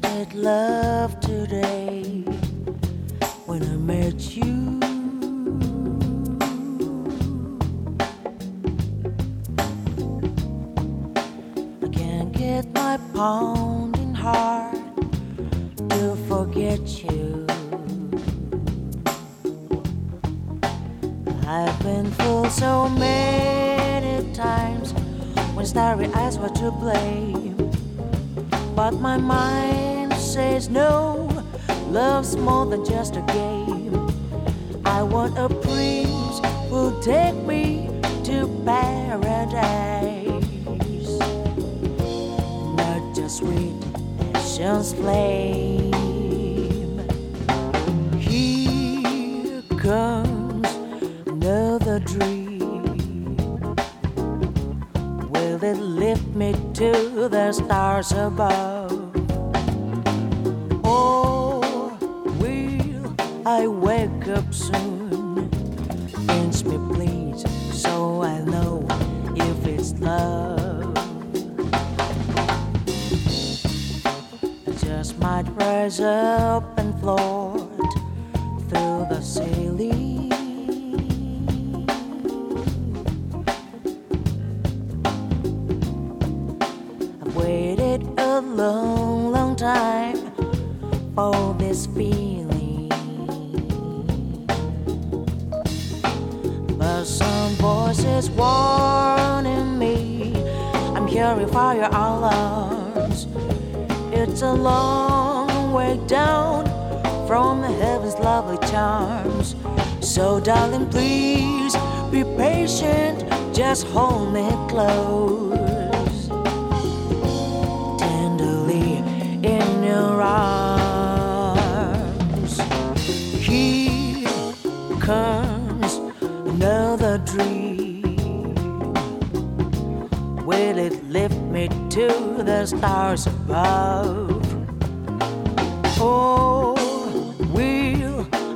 wasted love today. dream? Will it lift me to the stars above?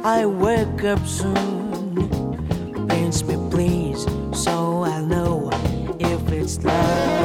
I wake up soon. Pinch me, please, so I know if it's love.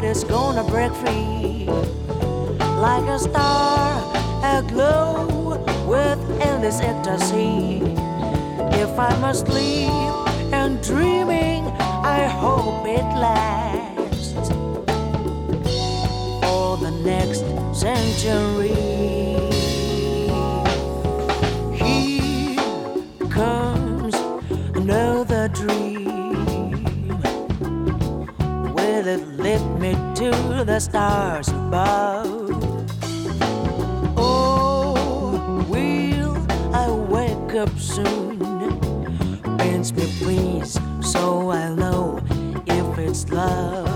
heart is gonna break free. Like a star aglow with endless ecstasy. If I must leave and dreaming, I hope it lasts for the next century. Here comes. to the stars above. Oh, will I wake up soon? Pinch me, please, so I know if it's love.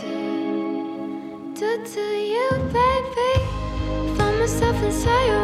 do, do to you, baby. Find myself inside your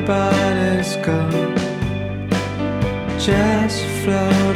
my body's gone, just flow.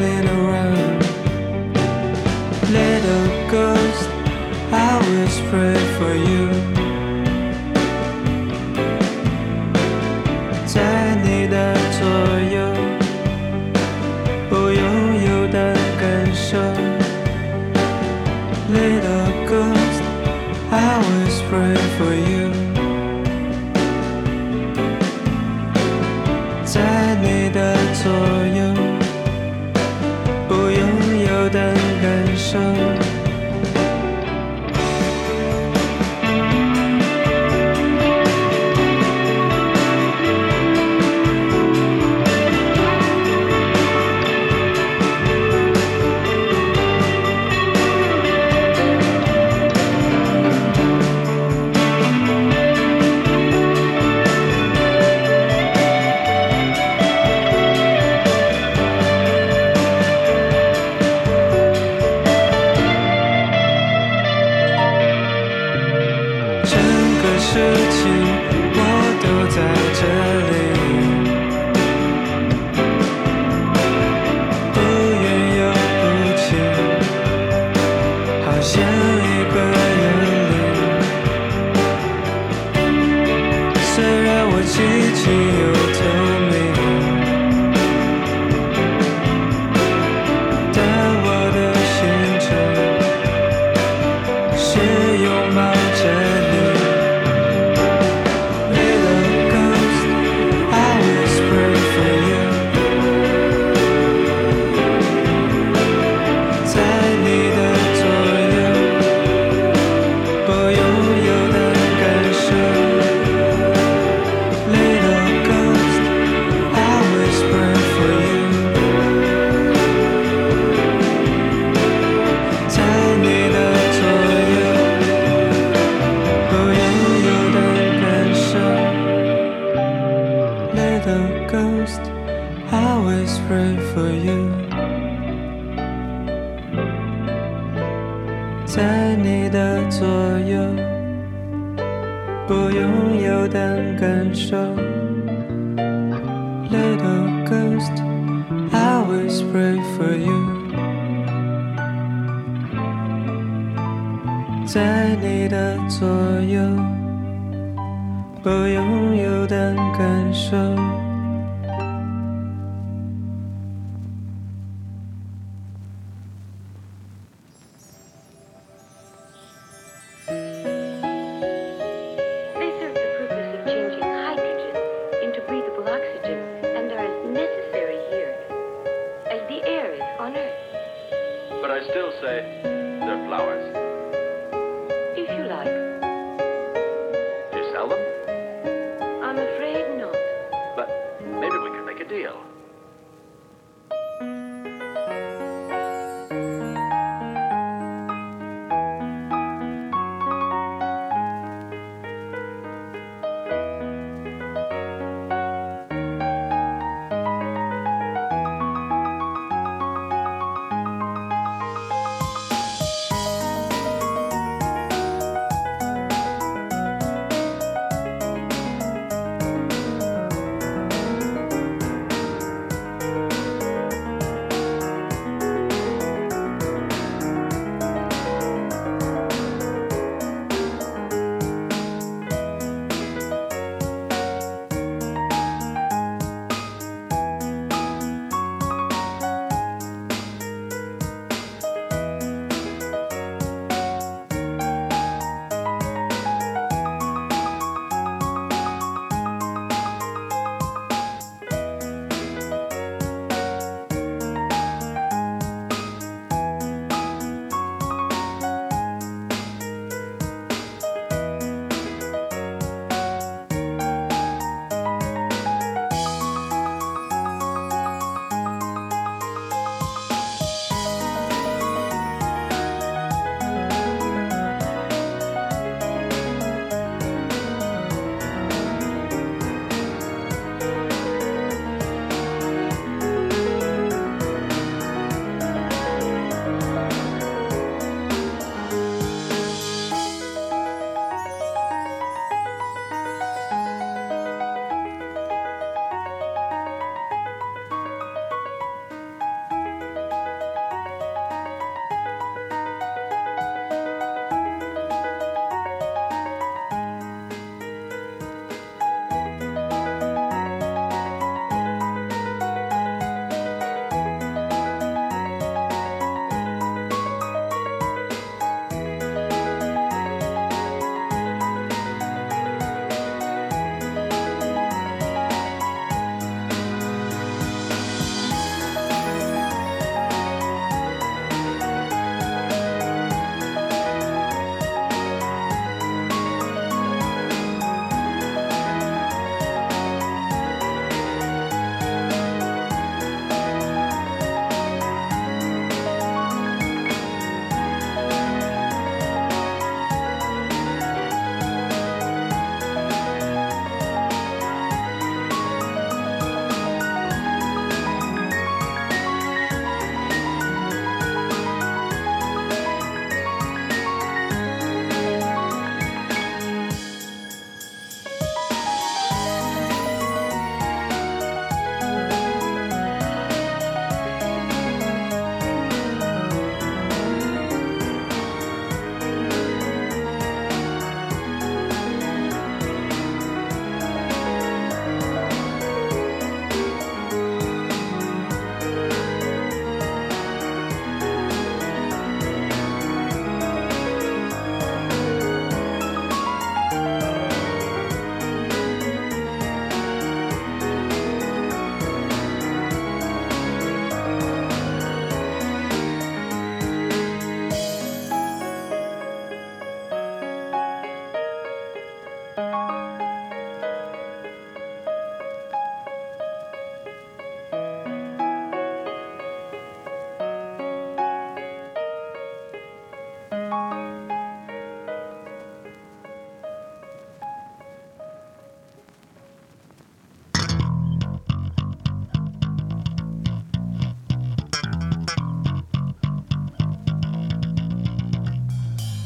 起。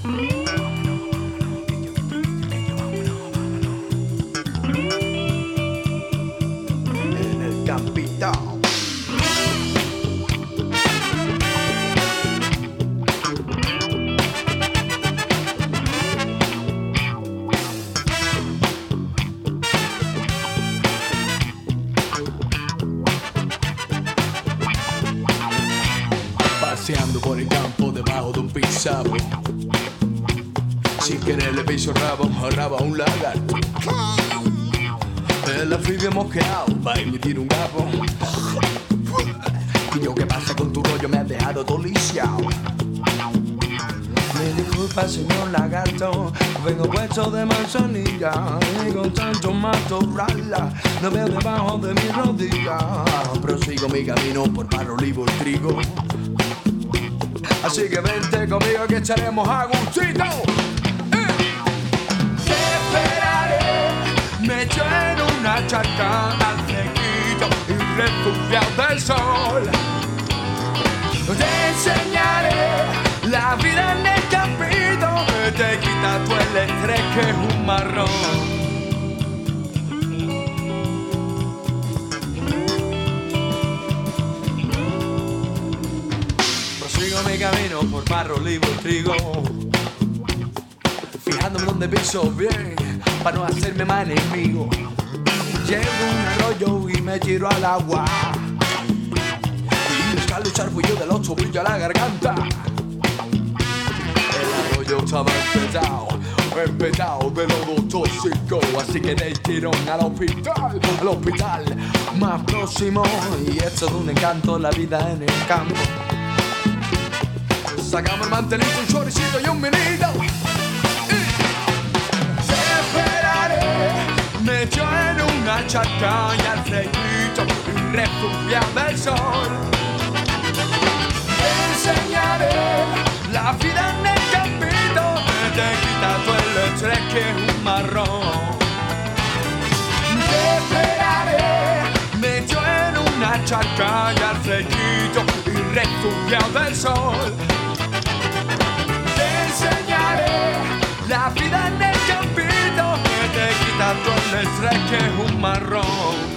Bye. Mm. Vengo puesto de manzanilla y con tanto matorral no veo debajo de mi rodilla. Prosigo mi camino por barro, olivo y trigo. Así que vente conmigo que echaremos a gustito. Eh. Te esperaré, me echo en una charca al y refugiado del sol. Te enseñaré la vida en el te quita tu electre que es un marrón. Prosigo mi camino por barro, olivo y trigo, fijándome donde piso bien, para no hacerme más enemigo. Llego un arroyo y me giro al agua. Y hasta luchar fui yo del ocho brillo a la garganta. Yo estaba espetado, empezado de todo tóxico. Así que de tirón al hospital, al hospital más próximo. Y esto es un encanto, la vida en el campo. Sacamos el mantelito, un choricito y un vinito. Me te esperaré, en una chacaña al ceñito, refugiado del sol. enseñaré la vida negra que es un marrón. Te esperaré, medio en una charca y y refugiado del sol. Te enseñaré la vida en el campito que te quita el estrés que es un marrón.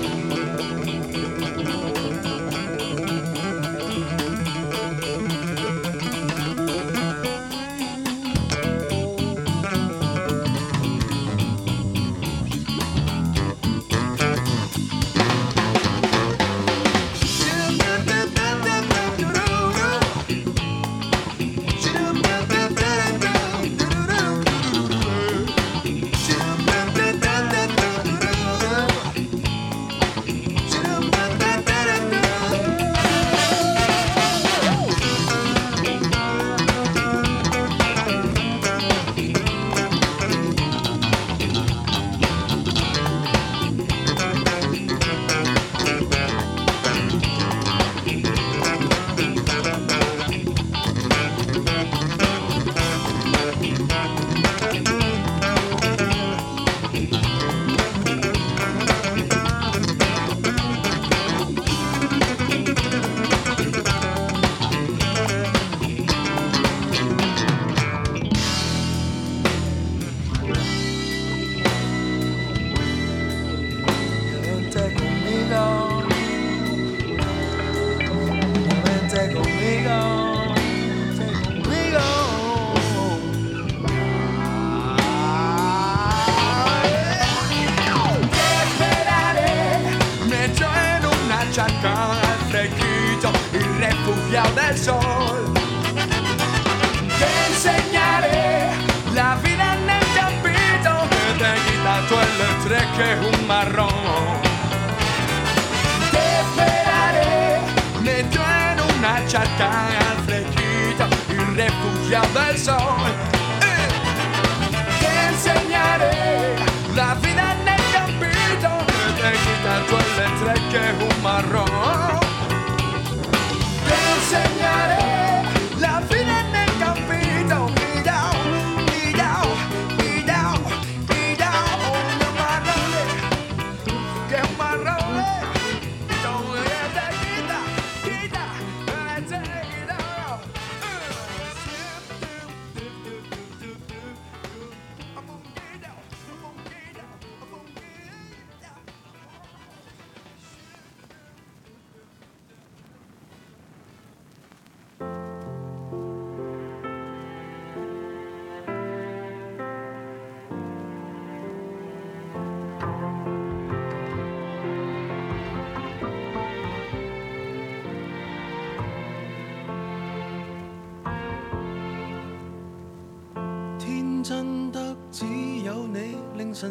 Manchata refugio del sol. Eh. Te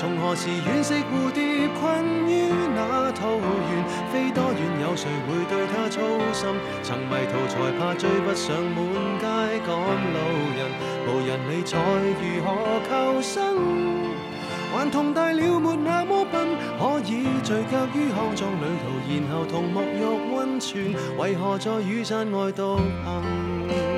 从何时，羽色蝴蝶困于那桃源，飞多远，有谁会对它操心？曾迷途才怕追不上满街赶路人，无人理睬，如何求生？顽童大了没那么笨，可以聚脚于康庄旅途，然后同沐浴温泉。为何在雨伞外独行？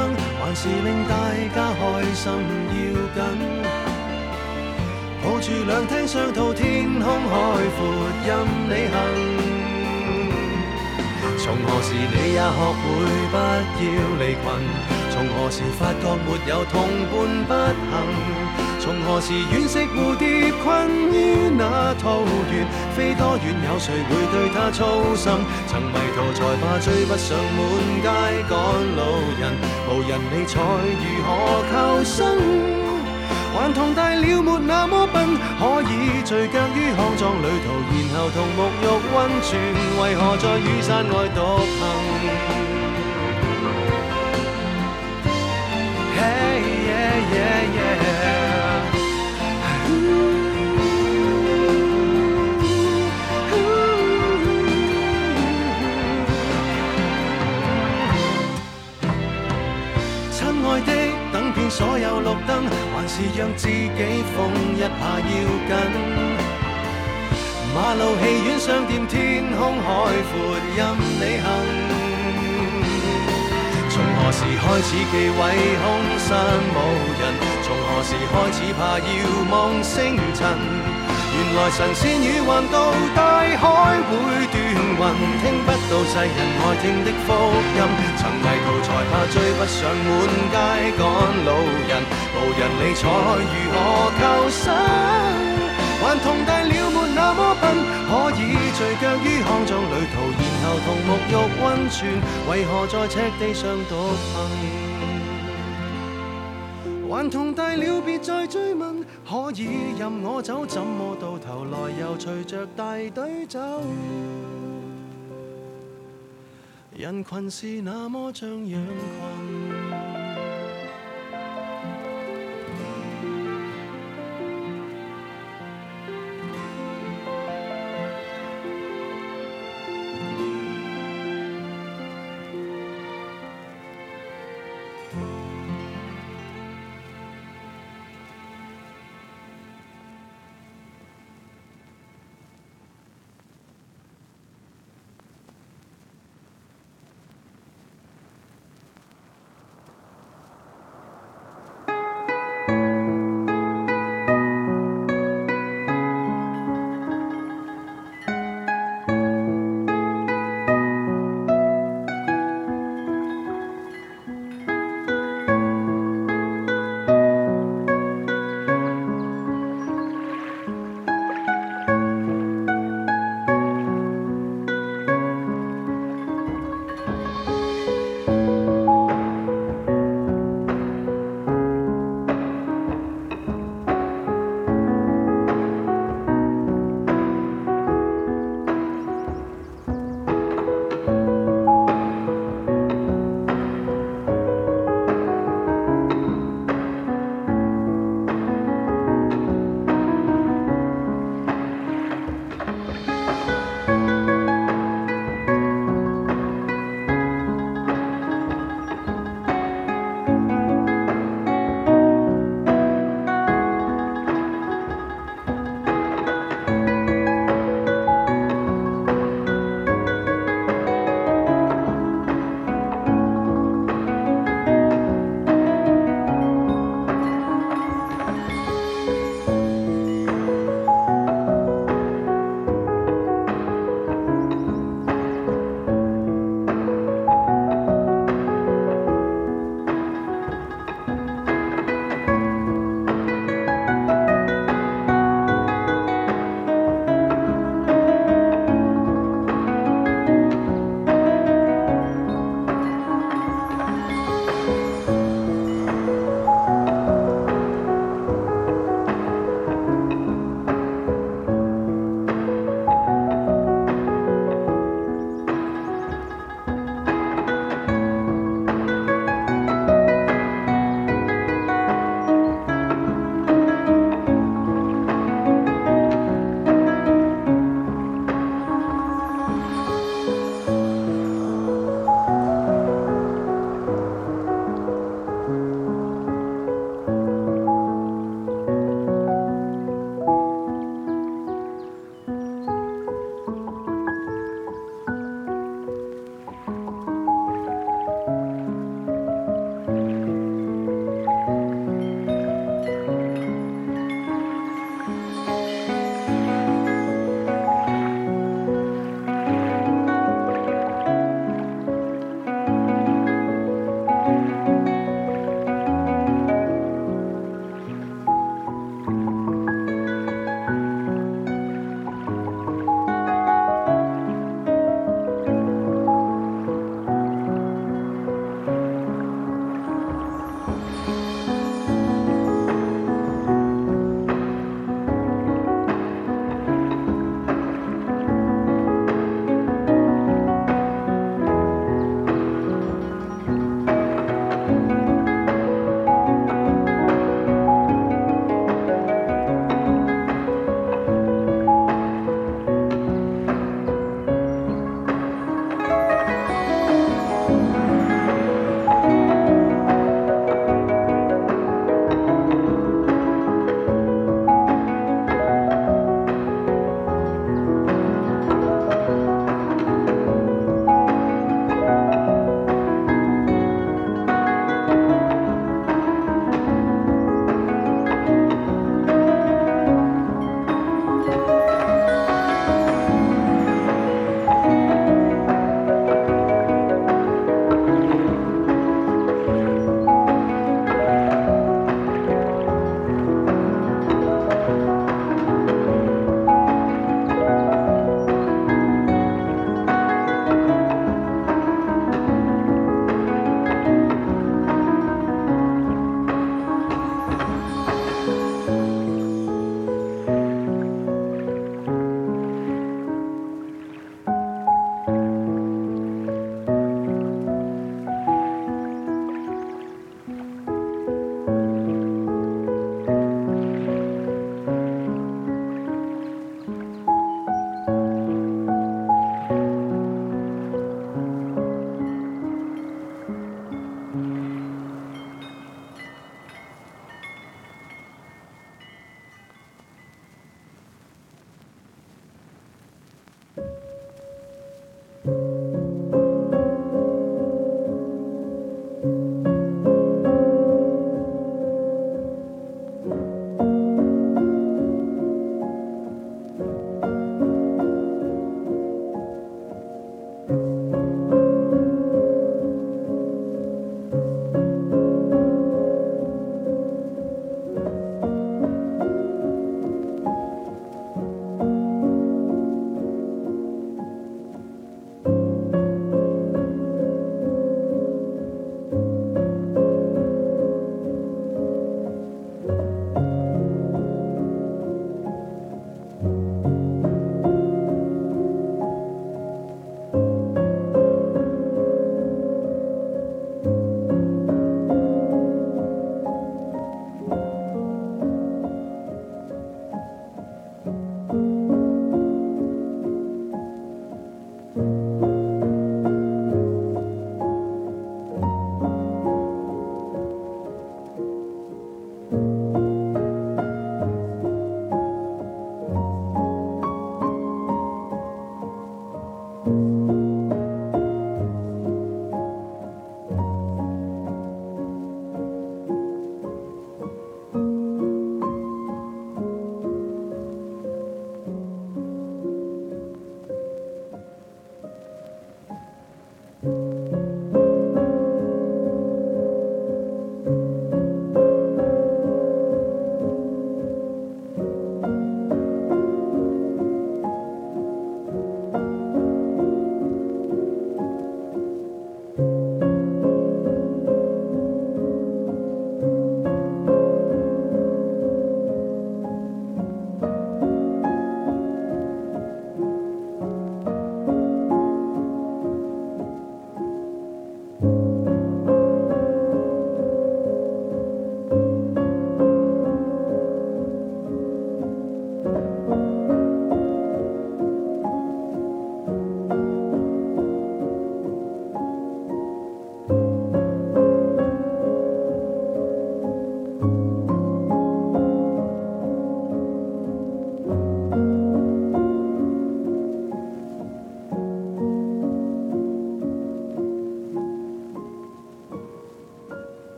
还是令大家开心要紧，抱住两厅双套，天空海阔任你行。从何时你也学会不要离群？从何时发觉没有同伴不行？从何时远惜蝴蝶困于那桃源？飞多远有谁会对它操心？曾迷途才怕追不上满街赶路人，无人理睬如何求生？顽童大了没那么笨，可以聚脚于康庄旅途，然后同沐浴温泉，为何在雨伞外独行？yeah yeah yeah。亲爱的，等遍所有路灯，还是让自己逢一下。要紧。马路、戏院、商店、天空、海阔，任你行。何时开始忌讳空山无人？从何时开始怕遥望星辰？原来神仙与幻道大海会断魂，听不到世人爱听的福音。曾迷途才怕追不上满街赶路人，无人理睬如何求生？还同大了没那么笨，可以聚脚于康庄旅途，然后同沐浴温泉。为何在赤地上独行？还同大了别再追问，可以任我走，怎么到头来又随着大队走？人群是那么像羊群。